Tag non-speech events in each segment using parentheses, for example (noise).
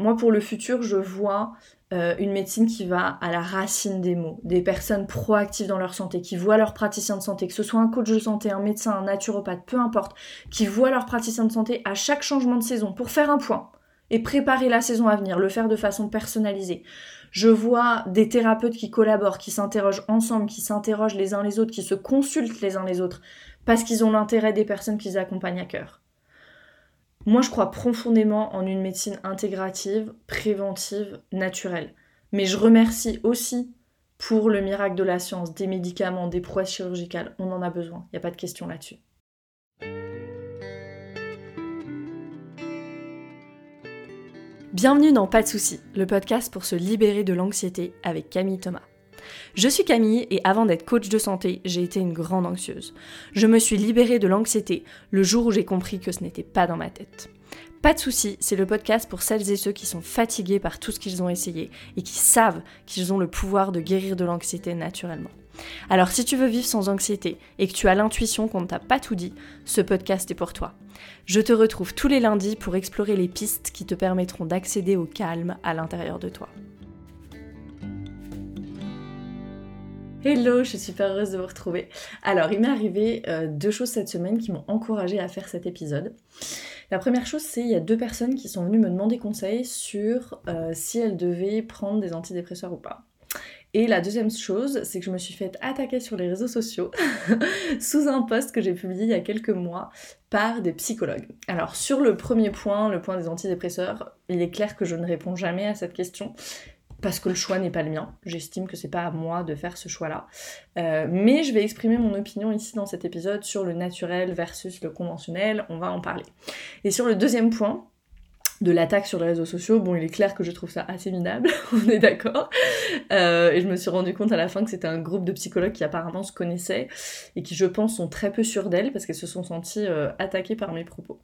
Moi, pour le futur, je vois euh, une médecine qui va à la racine des mots, des personnes proactives dans leur santé, qui voient leurs praticiens de santé, que ce soit un coach de santé, un médecin, un naturopathe, peu importe, qui voient leurs praticiens de santé à chaque changement de saison pour faire un point et préparer la saison à venir, le faire de façon personnalisée. Je vois des thérapeutes qui collaborent, qui s'interrogent ensemble, qui s'interrogent les uns les autres, qui se consultent les uns les autres, parce qu'ils ont l'intérêt des personnes qu'ils accompagnent à cœur. Moi, je crois profondément en une médecine intégrative, préventive, naturelle. Mais je remercie aussi pour le miracle de la science, des médicaments, des prouesses chirurgicales. On en a besoin, il n'y a pas de question là-dessus. Bienvenue dans Pas de soucis, le podcast pour se libérer de l'anxiété avec Camille Thomas. Je suis Camille et avant d'être coach de santé, j'ai été une grande anxieuse. Je me suis libérée de l'anxiété le jour où j'ai compris que ce n'était pas dans ma tête. Pas de soucis, c'est le podcast pour celles et ceux qui sont fatigués par tout ce qu'ils ont essayé et qui savent qu'ils ont le pouvoir de guérir de l'anxiété naturellement. Alors si tu veux vivre sans anxiété et que tu as l'intuition qu'on ne t'a pas tout dit, ce podcast est pour toi. Je te retrouve tous les lundis pour explorer les pistes qui te permettront d'accéder au calme à l'intérieur de toi. Hello, je suis super heureuse de vous retrouver. Alors, il m'est arrivé euh, deux choses cette semaine qui m'ont encouragée à faire cet épisode. La première chose, c'est il y a deux personnes qui sont venues me demander conseil sur euh, si elles devaient prendre des antidépresseurs ou pas. Et la deuxième chose, c'est que je me suis fait attaquer sur les réseaux sociaux (laughs) sous un post que j'ai publié il y a quelques mois par des psychologues. Alors sur le premier point, le point des antidépresseurs, il est clair que je ne réponds jamais à cette question parce que le choix n'est pas le mien. J'estime que c'est pas à moi de faire ce choix-là. Euh, mais je vais exprimer mon opinion ici dans cet épisode sur le naturel versus le conventionnel. On va en parler. Et sur le deuxième point, de l'attaque sur les réseaux sociaux, bon, il est clair que je trouve ça assez minable, (laughs) on est d'accord. Euh, et je me suis rendu compte à la fin que c'était un groupe de psychologues qui apparemment se connaissaient et qui, je pense, sont très peu sûrs d'elles parce qu'elles se sont senties euh, attaquées par mes propos.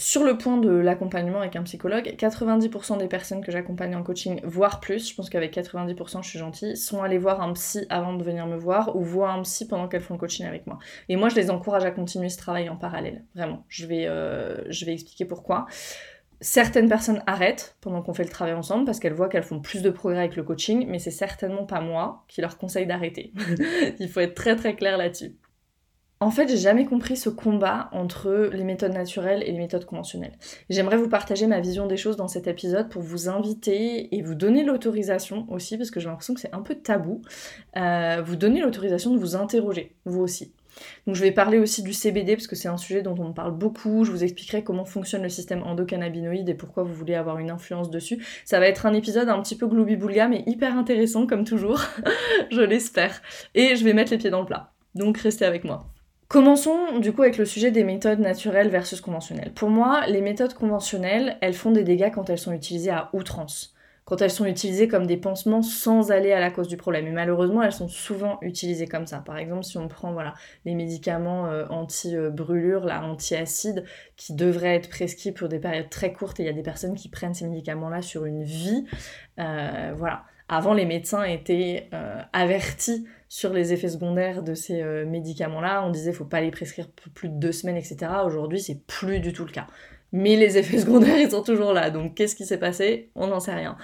Sur le point de l'accompagnement avec un psychologue, 90% des personnes que j'accompagne en coaching, voire plus, je pense qu'avec 90% je suis gentille, sont allées voir un psy avant de venir me voir ou voir un psy pendant qu'elles font le coaching avec moi. Et moi je les encourage à continuer ce travail en parallèle, vraiment. Je vais, euh, je vais expliquer pourquoi. Certaines personnes arrêtent pendant qu'on fait le travail ensemble parce qu'elles voient qu'elles font plus de progrès avec le coaching, mais c'est certainement pas moi qui leur conseille d'arrêter. (laughs) Il faut être très très clair là-dessus. En fait, j'ai jamais compris ce combat entre les méthodes naturelles et les méthodes conventionnelles. J'aimerais vous partager ma vision des choses dans cet épisode pour vous inviter et vous donner l'autorisation aussi, parce que j'ai l'impression que c'est un peu tabou, euh, vous donner l'autorisation de vous interroger, vous aussi. Donc je vais parler aussi du CBD parce que c'est un sujet dont on parle beaucoup. Je vous expliquerai comment fonctionne le système endocannabinoïde et pourquoi vous voulez avoir une influence dessus. Ça va être un épisode un petit peu gloubi-boulga mais hyper intéressant comme toujours. (laughs) je l'espère. Et je vais mettre les pieds dans le plat. Donc restez avec moi. Commençons du coup avec le sujet des méthodes naturelles versus conventionnelles. Pour moi, les méthodes conventionnelles, elles font des dégâts quand elles sont utilisées à outrance, quand elles sont utilisées comme des pansements sans aller à la cause du problème. Et malheureusement, elles sont souvent utilisées comme ça. Par exemple, si on prend voilà, les médicaments euh, anti-brûlure, anti-acide, qui devraient être prescrits pour des périodes très courtes, et il y a des personnes qui prennent ces médicaments-là sur une vie, euh, voilà. Avant, les médecins étaient euh, avertis sur les effets secondaires de ces euh, médicaments-là. On disait faut pas les prescrire plus de deux semaines, etc. Aujourd'hui, c'est plus du tout le cas. Mais les effets (laughs) secondaires, ils sont toujours là. Donc, qu'est-ce qui s'est passé? On n'en sait rien.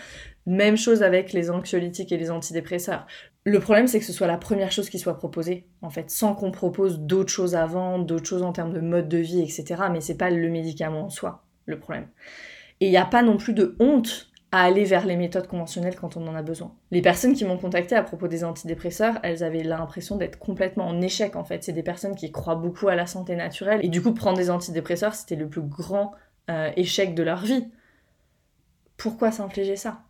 Même chose avec les anxiolytiques et les antidépresseurs. Le problème, c'est que ce soit la première chose qui soit proposée, en fait, sans qu'on propose d'autres choses avant, d'autres choses en termes de mode de vie, etc. Mais c'est pas le médicament en soi, le problème. Et il n'y a pas non plus de honte à aller vers les méthodes conventionnelles quand on en a besoin. Les personnes qui m'ont contacté à propos des antidépresseurs, elles avaient l'impression d'être complètement en échec en fait. C'est des personnes qui croient beaucoup à la santé naturelle et du coup prendre des antidépresseurs c'était le plus grand euh, échec de leur vie. Pourquoi s'infliger ça?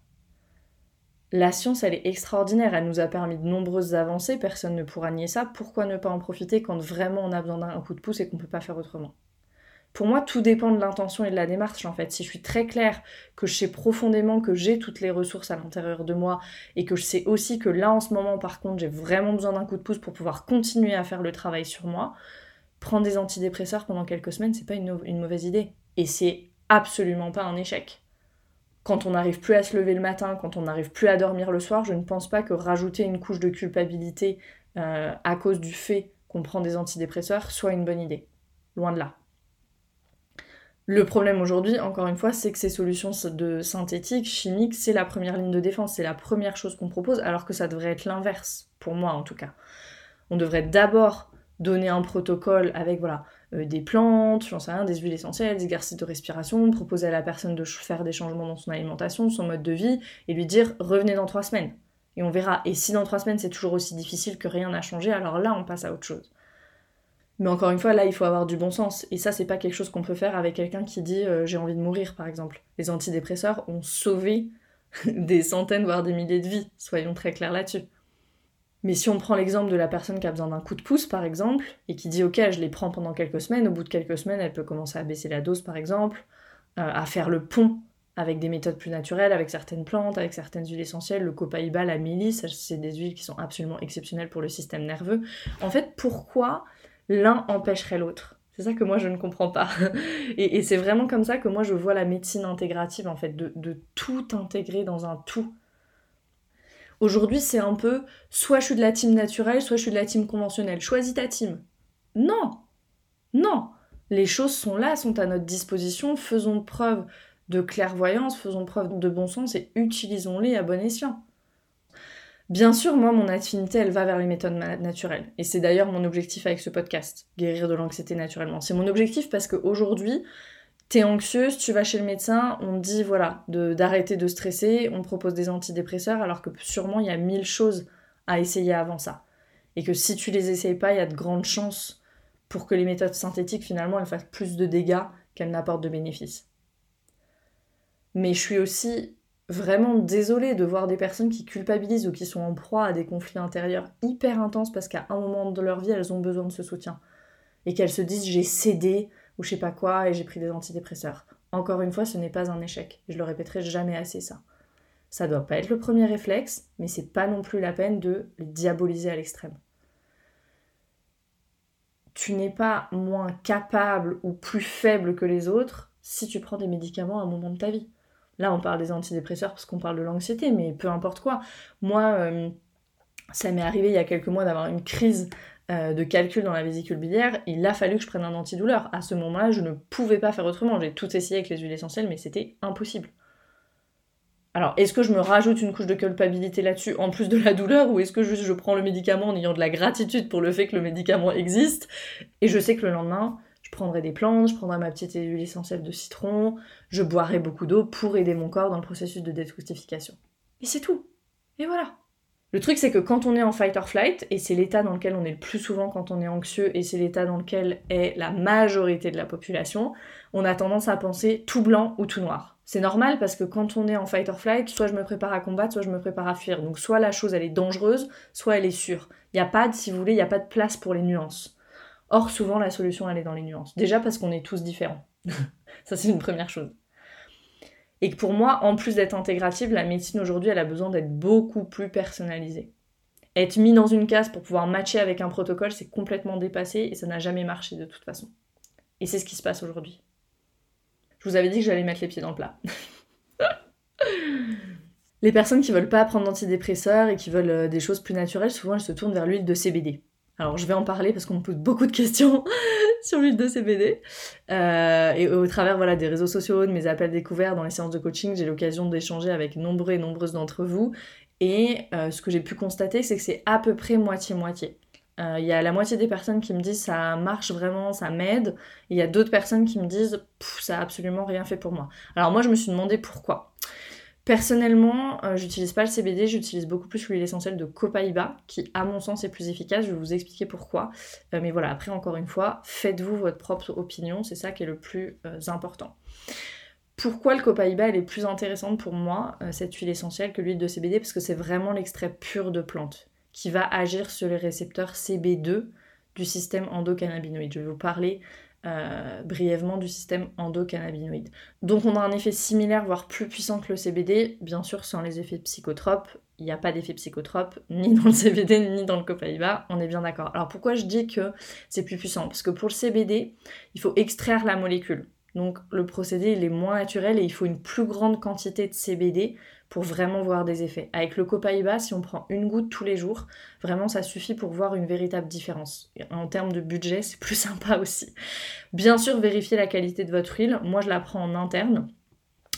La science, elle est extraordinaire, elle nous a permis de nombreuses avancées, personne ne pourra nier ça. Pourquoi ne pas en profiter quand vraiment on a besoin d'un coup de pouce et qu'on peut pas faire autrement? Pour moi, tout dépend de l'intention et de la démarche en fait. Si je suis très claire que je sais profondément que j'ai toutes les ressources à l'intérieur de moi et que je sais aussi que là en ce moment par contre j'ai vraiment besoin d'un coup de pouce pour pouvoir continuer à faire le travail sur moi, prendre des antidépresseurs pendant quelques semaines, c'est pas une, mauvaise idée. Et c'est absolument pas un échec. Quand on n'arrive plus à se lever le matin, quand on n'arrive plus à dormir le soir, je ne pense pas que rajouter une couche de culpabilité euh, à cause du fait qu'on prend des antidépresseurs soit une bonne idée. Loin de là. Le problème aujourd'hui, encore une fois, c'est que ces solutions de synthétiques, chimiques, c'est la première ligne de défense, c'est la première chose qu'on propose, alors que ça devrait être l'inverse, pour moi en tout cas. On devrait d'abord donner un protocole avec voilà euh, des plantes, j'en sais rien, des huiles essentielles, des exercices de respiration, proposer à la personne de faire des changements dans son alimentation, son mode de vie, et lui dire revenez dans trois semaines. Et on verra. Et si dans trois semaines c'est toujours aussi difficile que rien n'a changé, alors là on passe à autre chose. Mais encore une fois, là il faut avoir du bon sens. Et ça c'est pas quelque chose qu'on peut faire avec quelqu'un qui dit euh, j'ai envie de mourir par exemple. Les antidépresseurs ont sauvé (laughs) des centaines voire des milliers de vies, soyons très clairs là-dessus. Mais si on prend l'exemple de la personne qui a besoin d'un coup de pouce, par exemple, et qui dit ok, je les prends pendant quelques semaines, au bout de quelques semaines, elle peut commencer à baisser la dose, par exemple, euh, à faire le pont avec des méthodes plus naturelles, avec certaines plantes, avec certaines huiles essentielles, le copaïba, la mélisse, c'est des huiles qui sont absolument exceptionnelles pour le système nerveux. En fait, pourquoi l'un empêcherait l'autre c'est ça que moi je ne comprends pas. (laughs) et, c'est vraiment comme ça que moi je vois la médecine intégrative, en fait, de tout intégrer dans un tout. Aujourd'hui, c'est un peu soit je suis de la team naturelle, soit je suis de la team conventionnelle. Choisis ta team. Non Non Les choses sont là, sont à notre disposition. Faisons preuve de clairvoyance, faisons preuve de bon sens et utilisons-les à bon escient. Bien sûr, moi, mon affinité, elle va vers les méthodes naturelles. Et c'est d'ailleurs mon objectif avec ce podcast, guérir de l'anxiété naturellement. C'est mon objectif parce qu'aujourd'hui, T'es anxieuse, tu vas chez le médecin, on te dit voilà d'arrêter de, stresser, on propose des antidépresseurs alors que sûrement il y a mille choses à essayer avant ça. Et que si tu les essayes pas, il y a de grandes chances pour que les méthodes synthétiques finalement elles fassent plus de dégâts qu'elles n'apportent de bénéfices. Mais je suis aussi vraiment désolée de voir des personnes qui culpabilisent ou qui sont en proie à des conflits intérieurs hyper intenses parce qu'à un moment de leur vie elles ont besoin de ce soutien. Et qu'elles se disent j'ai cédé, ou je sais pas quoi et j'ai pris des antidépresseurs. Encore une fois, ce n'est pas un échec. Je le répéterai jamais assez ça. Ça doit pas être le premier réflexe, mais c'est pas non plus la peine de les diaboliser à l'extrême. Tu n'es pas moins capable ou plus faible que les autres si tu prends des médicaments à un moment de ta vie. Là, on parle des antidépresseurs parce qu'on parle de l'anxiété, mais peu importe quoi. Moi, euh, ça m'est arrivé il y a quelques mois d'avoir une crise euh, de calcul dans la vésicule biliaire, il a fallu que je prenne un antidouleur. À ce moment-là, je ne pouvais pas faire autrement. J'ai tout essayé avec les huiles essentielles, mais c'était impossible. Alors, est-ce que je me rajoute une couche de culpabilité là-dessus en plus de la douleur, ou est-ce que juste je prends le médicament en ayant de la gratitude pour le fait que le médicament existe, et je sais que le lendemain, je prendrai des plantes, je prendrai ma petite huile essentielle de citron, je boirai beaucoup d'eau pour aider mon corps dans le processus de détoxification. Et c'est tout. Et voilà. Le truc, c'est que quand on est en fight or flight, et c'est l'état dans lequel on est le plus souvent quand on est anxieux, et c'est l'état dans lequel est la majorité de la population, on a tendance à penser tout blanc ou tout noir. C'est normal parce que quand on est en fight or flight, soit je me prépare à combattre, soit je me prépare à fuir. Donc soit la chose elle est dangereuse, soit elle est sûre. Il n'y a pas, de, si vous voulez, il n'y a pas de place pour les nuances. Or, souvent la solution elle est dans les nuances. Déjà parce qu'on est tous différents. (laughs) Ça c'est une première chose. Et que pour moi, en plus d'être intégrative, la médecine aujourd'hui, elle a besoin d'être beaucoup plus personnalisée. Être mis dans une case pour pouvoir matcher avec un protocole, c'est complètement dépassé et ça n'a jamais marché de toute façon. Et c'est ce qui se passe aujourd'hui. Je vous avais dit que j'allais mettre les pieds dans le plat. (laughs) les personnes qui veulent pas prendre d'antidépresseurs et qui veulent euh, des choses plus naturelles, souvent elles se tournent vers l'huile de CBD. Alors je vais en parler parce qu'on me pose beaucoup de questions (laughs) sur l'huile de CBD. Euh, et au travers voilà, des réseaux sociaux, de mes appels découverts dans les séances de coaching, j'ai l'occasion d'échanger avec nombreux et nombreuses d'entre vous. Et euh, ce que j'ai pu constater, c'est que c'est à peu près moitié-moitié. Euh, il y a la moitié des personnes qui me disent ça marche vraiment, ça m'aide. Il y a d'autres personnes qui me disent ça a absolument rien fait pour moi. Alors moi je me suis demandé pourquoi. Personnellement, euh, j'utilise pas le CBD, j'utilise beaucoup plus l'huile essentielle de Copaiba, qui à mon sens est plus efficace, je vais vous expliquer pourquoi. Euh, mais voilà, après encore une fois, faites-vous votre propre opinion, c'est ça qui est le plus euh, important. Pourquoi le Copaiba elle est plus intéressante pour moi, cette huile essentielle, que l'huile de CBD Parce que c'est vraiment l'extrait pur de plante, qui va agir sur les récepteurs CB2 du système endocannabinoïde. Je vais vous parler euh, brièvement du système endocannabinoïde. Donc on a un effet similaire, voire plus puissant que le CBD, bien sûr sans les effets psychotropes. Il n'y a pas d'effet psychotrope (laughs) ni dans le CBD ni dans le copaïba, on est bien d'accord. Alors pourquoi je dis que c'est plus puissant? Parce que pour le CBD, il faut extraire la molécule. Donc le procédé il est moins naturel et il faut une plus grande quantité de CBD pour vraiment voir des effets. Avec le copaïba, si on prend une goutte tous les jours, vraiment ça suffit pour voir une véritable différence. En termes de budget, c'est plus (laughs) sympa aussi. Bien sûr, vérifiez la qualité de votre huile. Moi, je la prends en interne.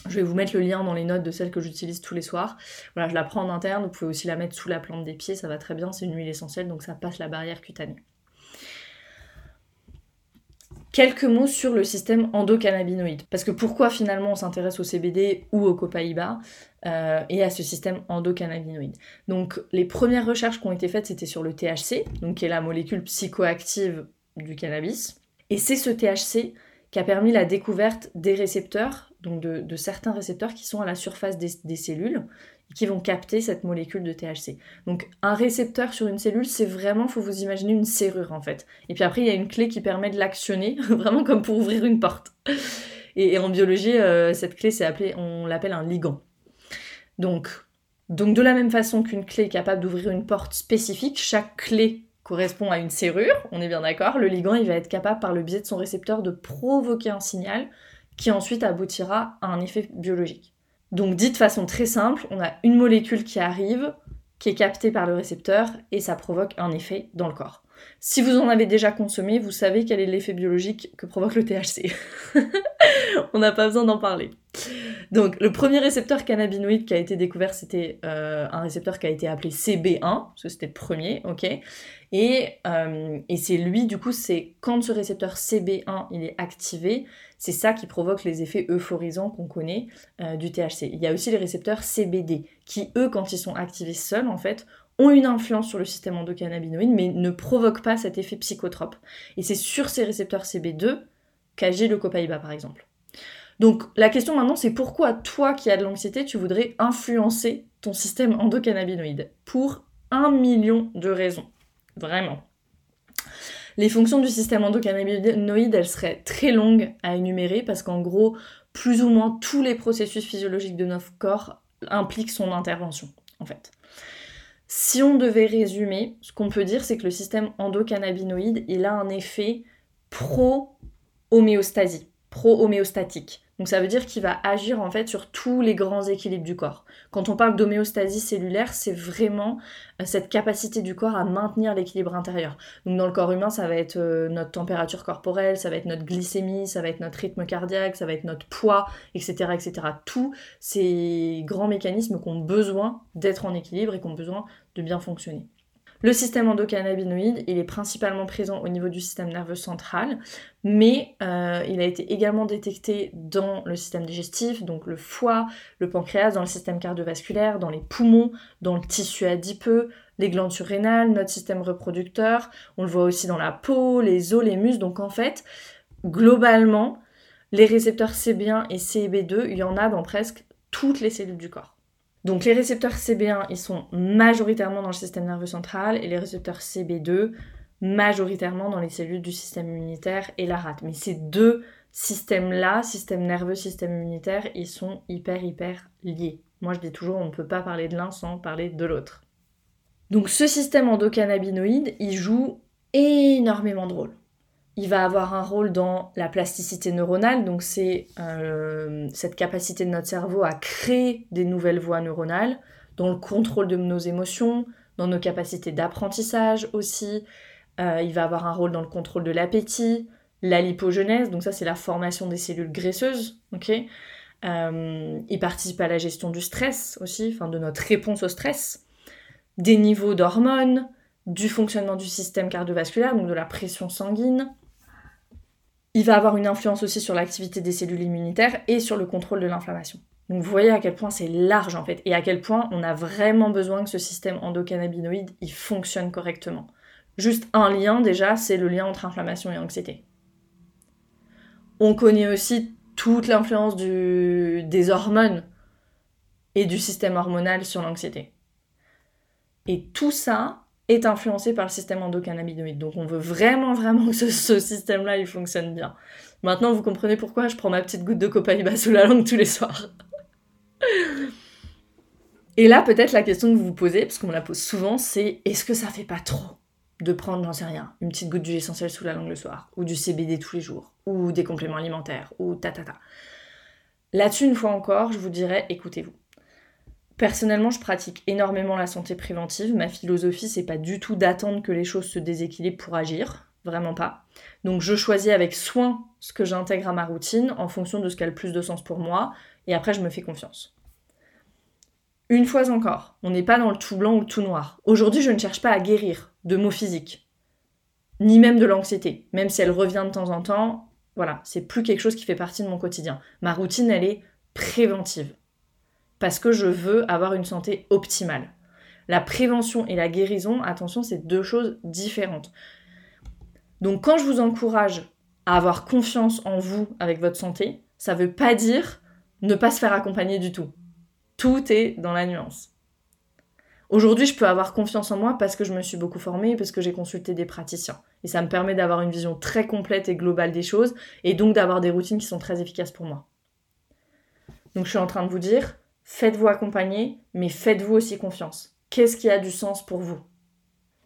Je vais vous mettre le lien dans les notes de celle que j'utilise tous les soirs. Voilà, je la prends en interne, vous pouvez aussi la mettre sous la plante des pieds, ça va très bien, c'est une huile essentielle, donc ça passe la barrière cutanée. Quelques mots sur le système endocannabinoïde. Parce que pourquoi finalement on s'intéresse au CBD ou au copaïba euh, et à ce système endocannabinoïde? Donc les premières recherches qui ont été faites c'était sur le THC, donc qui est la molécule psychoactive du cannabis. Et c'est ce THC qui a permis la découverte des récepteurs, donc de, certains récepteurs qui sont à la surface des, cellules qui vont capter cette molécule de THC. Donc un récepteur sur une cellule, c'est vraiment, faut vous imaginer une serrure en fait. Et puis après, il y a une clé qui permet de l'actionner, (laughs) vraiment comme pour ouvrir une porte. Et, en biologie, euh, cette clé, c'est appelé, on l'appelle un ligand. Donc, donc de la même façon qu'une clé est capable d'ouvrir une porte spécifique, chaque clé correspond à une serrure, on est bien d'accord, le ligand il va être capable par le biais de son récepteur de provoquer un signal qui ensuite aboutira à un effet biologique. Donc dit de façon très simple, on a une molécule qui arrive, qui est captée par le récepteur et ça provoque un effet dans le corps. Si vous en avez déjà consommé, vous savez quel est l'effet biologique que provoque le THC. (laughs) on n'a pas besoin d'en parler. Donc, le premier récepteur cannabinoïde qui a été découvert, c'était euh, un récepteur qui a été appelé CB1, parce que c'était le premier, ok Et, euh, et c'est lui, du coup, c'est quand ce récepteur CB1 il est activé, c'est ça qui provoque les effets euphorisants qu'on connaît euh, du THC. Il y a aussi les récepteurs CBD, qui eux, quand ils sont activés seuls, en fait, ont une influence sur le système endocannabinoïde, mais ne provoquent pas cet effet psychotrope. Et c'est sur ces récepteurs CB2 qu'agit le copaïba, par exemple. Donc la question maintenant, c'est pourquoi toi qui as de l'anxiété, tu voudrais influencer ton système endocannabinoïde Pour un million de raisons. Vraiment. Les fonctions du système endocannabinoïde, elles seraient très longues à énumérer parce qu'en gros, plus ou moins tous les processus physiologiques de notre corps impliquent son intervention, en fait. Si on devait résumer, ce qu'on peut dire, c'est que le système endocannabinoïde, il a un effet pro-homéostasie, pro-homéostatique. Donc ça veut dire qu'il va agir en fait sur tous les grands équilibres du corps. Quand on parle d'homéostasie cellulaire, c'est vraiment euh, cette capacité du corps à maintenir l'équilibre intérieur. Donc dans le corps humain, ça va être euh, notre température corporelle, ça va être notre glycémie, ça va être notre rythme cardiaque, ça va être notre poids, etc. etc. Tous ces grands mécanismes qui ont besoin d'être en équilibre et qui ont besoin de bien fonctionner. Le système endocannabinoïde, il est principalement présent au niveau du système nerveux central, mais euh, il a été également détecté dans le système digestif, donc le foie, le pancréas, dans le système cardiovasculaire, dans les poumons, dans le tissu adipeux, les glandes surrénales, notre système reproducteur. On le voit aussi dans la peau, les os, les muscles. Donc en fait, globalement, les récepteurs CB1 et CB2, il y en a dans presque toutes les cellules du corps. Donc les récepteurs CB1, ils sont majoritairement dans le système nerveux central et les récepteurs CB2 majoritairement dans les cellules du système immunitaire et la rate. Mais ces deux systèmes-là, système nerveux, système immunitaire, ils sont hyper hyper liés. Moi je dis toujours on ne peut pas parler de l'un sans parler de l'autre. Donc ce système endocannabinoïde, il joue énormément de rôles il va avoir un rôle dans la plasticité neuronale, donc c'est euh, cette capacité de notre cerveau à créer des nouvelles voies neuronales, dans le contrôle de nos émotions, dans nos capacités d'apprentissage aussi. Euh, il va avoir un rôle dans le contrôle de l'appétit, la lipogenèse, donc ça c'est la formation des cellules graisseuses, ok? Euh, Il participe à la gestion du stress aussi, enfin de notre réponse au stress, des niveaux d'hormones, du fonctionnement du système cardiovasculaire, donc de la pression sanguine, il va avoir une influence aussi sur l'activité des cellules immunitaires et sur le contrôle de l'inflammation. Donc vous voyez à quel point c'est large en fait et à quel point on a vraiment besoin que ce système endocannabinoïde il fonctionne correctement. Juste un lien déjà, c'est le lien entre inflammation et anxiété. On connaît aussi toute l'influence des hormones et du système hormonal sur l'anxiété. Et tout ça, est influencé par le système endocannabinoïde. Donc on veut vraiment, vraiment que ce, système-là, il fonctionne bien. Maintenant, vous comprenez pourquoi je prends ma petite goutte de copaïba sous la langue tous les soirs. Et là, peut-être la question que vous vous posez, parce qu'on la pose souvent, c'est est-ce que ça fait pas trop de prendre, j'en sais rien, une petite goutte d'huile essentielle sous la langue le soir, ou du CBD tous les jours, ou des compléments alimentaires, ou ta ta ta. Là-dessus, une fois encore, je vous dirais, écoutez-vous. Personnellement, je pratique énormément la santé préventive. Ma philosophie, c'est pas du tout d'attendre que les choses se déséquilibrent pour agir, vraiment pas. Donc je choisis avec soin ce que j'intègre à ma routine en fonction de ce qui a le plus de sens pour moi, et après je me fais confiance. Une fois encore, on n'est pas dans le tout blanc ou le tout noir. Aujourd'hui, je ne cherche pas à guérir de mots physiques, ni même de l'anxiété, même si elle revient de temps en temps. Voilà, c'est plus quelque chose qui fait partie de mon quotidien. Ma routine, elle est préventive. Parce que je veux avoir une santé optimale. La prévention et la guérison, attention, c'est deux choses différentes. Donc quand je vous encourage à avoir confiance en vous avec votre santé, ça ne veut pas dire ne pas se faire accompagner du tout. Tout est dans la nuance. Aujourd'hui, je peux avoir confiance en moi parce que je me suis beaucoup formée, parce que j'ai consulté des praticiens. Et ça me permet d'avoir une vision très complète et globale des choses, et donc d'avoir des routines qui sont très efficaces pour moi. Donc je suis en train de vous dire, faites-vous accompagner, mais faites-vous aussi confiance. Qu'est-ce qui a du sens pour vous?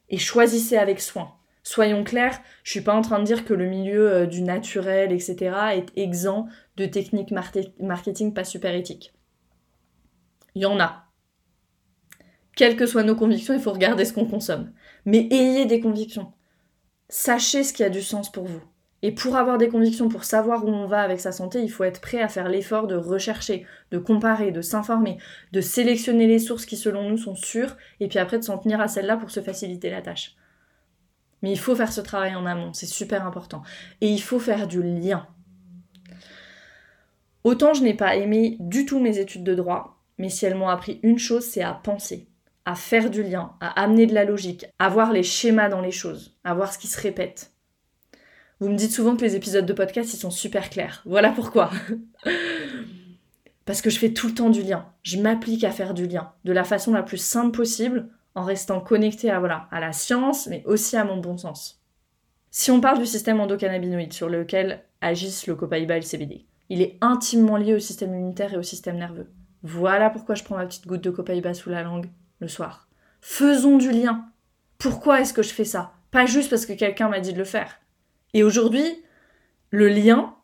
Et choisissez avec soin. Soyons clairs, je suis pas en train de dire que le milieu euh, du naturel, etc., est exempt de techniques marketing pas super éthiques. Il y en a. Quelles que soient nos convictions, il faut regarder ce qu'on consomme. Mais ayez des convictions. Sachez ce qui a du sens pour vous. Et pour avoir des convictions, pour savoir où on va avec sa santé, il faut être prêt à faire l'effort de rechercher, de comparer, de s'informer, de sélectionner les sources qui selon nous sont sûres, et puis après de s'en tenir à celles-là pour se faciliter la tâche. Mais il faut faire ce travail en amont, c'est super important. Et il faut faire du lien. Autant je n'ai pas aimé du tout mes études de droit, mais si elles m'ont appris une chose, c'est à penser, à faire du lien, à amener de la logique, à voir les schémas dans les choses, à voir ce qui se répète. Vous me dites souvent que les épisodes de podcast, ils sont super clairs. Voilà pourquoi. Parce que je fais tout le temps du lien. Je m'applique à faire du lien de la façon la plus simple possible, en restant connecté à, voilà, à la science, mais aussi à mon bon sens. Si on parle du système endocannabinoïde sur lequel agissent le copaïba et le CBD, il est intimement lié au système immunitaire et au système nerveux. Voilà pourquoi je prends ma petite goutte de copaïba sous la langue le soir. Faisons du lien. Pourquoi est-ce que je fais ça? Pas juste parce que quelqu'un m'a dit de le faire. Et aujourd'hui, le lien,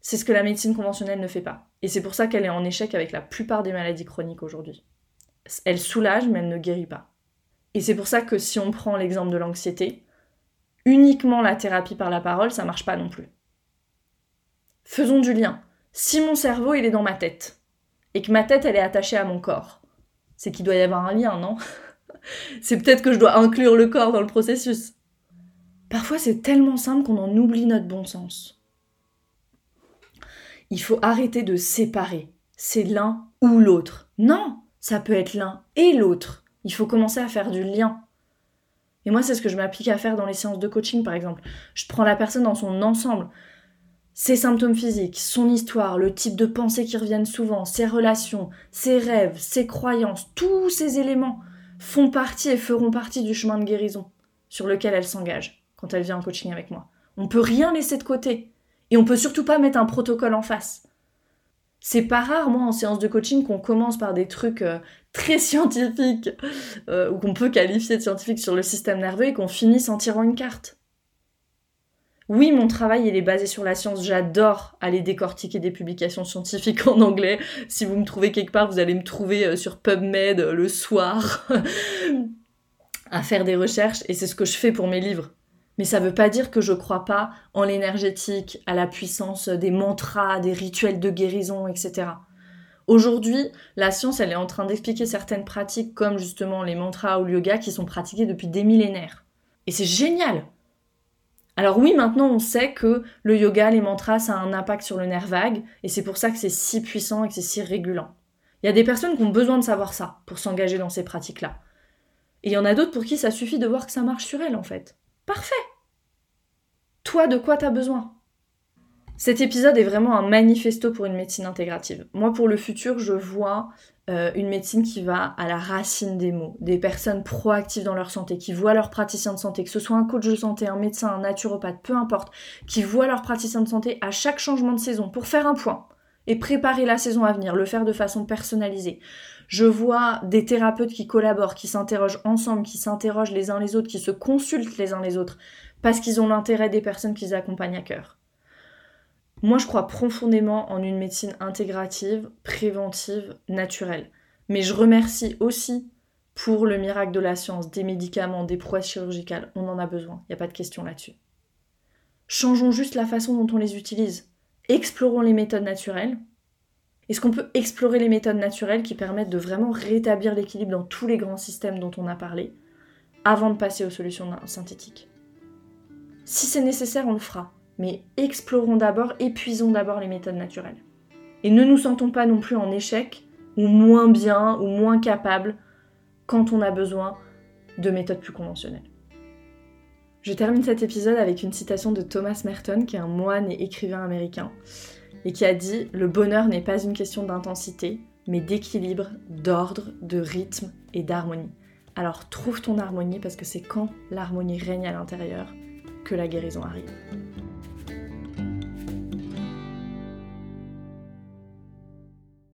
c'est ce que la médecine conventionnelle ne fait pas. Et c'est pour ça qu'elle est en échec avec la plupart des maladies chroniques aujourd'hui. Elle soulage, mais elle ne guérit pas. Et c'est pour ça que si on prend l'exemple de l'anxiété, uniquement la thérapie par la parole, ça marche pas non plus. Faisons du lien. Si mon cerveau, il est dans ma tête, et que ma tête, elle est attachée à mon corps, c'est qu'il doit y avoir un lien, non? (laughs) C'est peut-être que je dois inclure le corps dans le processus. Parfois, c'est tellement simple qu'on en oublie notre bon sens. Il faut arrêter de séparer. C'est l'un ou l'autre. Non, ça peut être l'un et l'autre. Il faut commencer à faire du lien. Et moi, c'est ce que je m'applique à faire dans les séances de coaching, par exemple. Je prends la personne dans son ensemble ses symptômes physiques, son histoire, le type de pensées qui reviennent souvent, ses relations, ses rêves, ses croyances, tous ces éléments font partie et feront partie du chemin de guérison sur lequel elle s'engage quand elle vient en coaching avec moi. On peut rien laisser de côté et on peut surtout pas mettre un protocole en face. C'est pas rare, moi, en séance de coaching, qu'on commence par des trucs euh, très (laughs) scientifiques, euh, ou qu'on peut qualifier de scientifiques sur le système nerveux, et qu'on finisse en tirant une carte. Oui, mon travail, il est basé sur la science. J'adore aller décortiquer des publications scientifiques en anglais. Si vous me trouvez quelque part, vous allez me trouver euh, sur PubMed le soir (laughs) à faire des recherches. Et c'est ce que je fais pour mes livres. Mais ça ne veut pas dire que je crois pas en l'énergétique, à la puissance des mantras, des rituels de guérison, etc. Aujourd'hui, la science, elle est en train d'expliquer certaines pratiques comme justement les mantras ou le yoga qui sont pratiqués depuis des millénaires. Et c'est génial alors oui, maintenant on sait que le yoga, les mantras, ça a un impact sur le nerf vague, et c'est pour ça que c'est si puissant et que c'est si régulant. Il y a des personnes qui ont besoin de savoir ça pour s'engager dans ces pratiques-là. Et il y en a d'autres pour qui ça suffit de voir que ça marche sur elles en fait. Parfait. Toi, de quoi t'as besoin? Cet épisode est vraiment un manifesto pour une médecine intégrative. Moi, pour le futur, je vois euh, une médecine qui va à la racine des mots, des personnes proactives dans leur santé, qui voient leurs praticiens de santé, que ce soit un coach de santé, un médecin, un naturopathe, peu importe, qui voient leurs praticiens de santé à chaque changement de saison pour faire un point et préparer la saison à venir, le faire de façon personnalisée. Je vois des thérapeutes qui collaborent, qui s'interrogent ensemble, qui s'interrogent les uns les autres, qui se consultent les uns les autres, parce qu'ils ont l'intérêt des personnes qu'ils accompagnent à cœur. Moi, je crois profondément en une médecine intégrative, préventive, naturelle. Mais je remercie aussi pour le miracle de la science, des médicaments, des prouesses chirurgicales. On en a besoin, il n'y a pas de question là-dessus. Changeons juste la façon dont on les utilise. Explorons les méthodes naturelles. Est-ce qu'on peut explorer les méthodes naturelles qui permettent de vraiment rétablir l'équilibre dans tous les grands systèmes dont on a parlé avant de passer aux solutions synthétiques Si c'est nécessaire, on le fera. Mais explorons d'abord, épuisons d'abord les méthodes naturelles. Et ne nous sentons pas non plus en échec, ou moins bien, ou moins capable, quand on a besoin de méthodes plus conventionnelles. Je termine cet épisode avec une citation de Thomas Merton, qui est un moine et écrivain américain, et qui a dit Le bonheur n'est pas une question d'intensité, mais d'équilibre, d'ordre, de rythme et d'harmonie. Alors trouve ton harmonie parce que c'est quand l'harmonie règne à l'intérieur que la guérison arrive.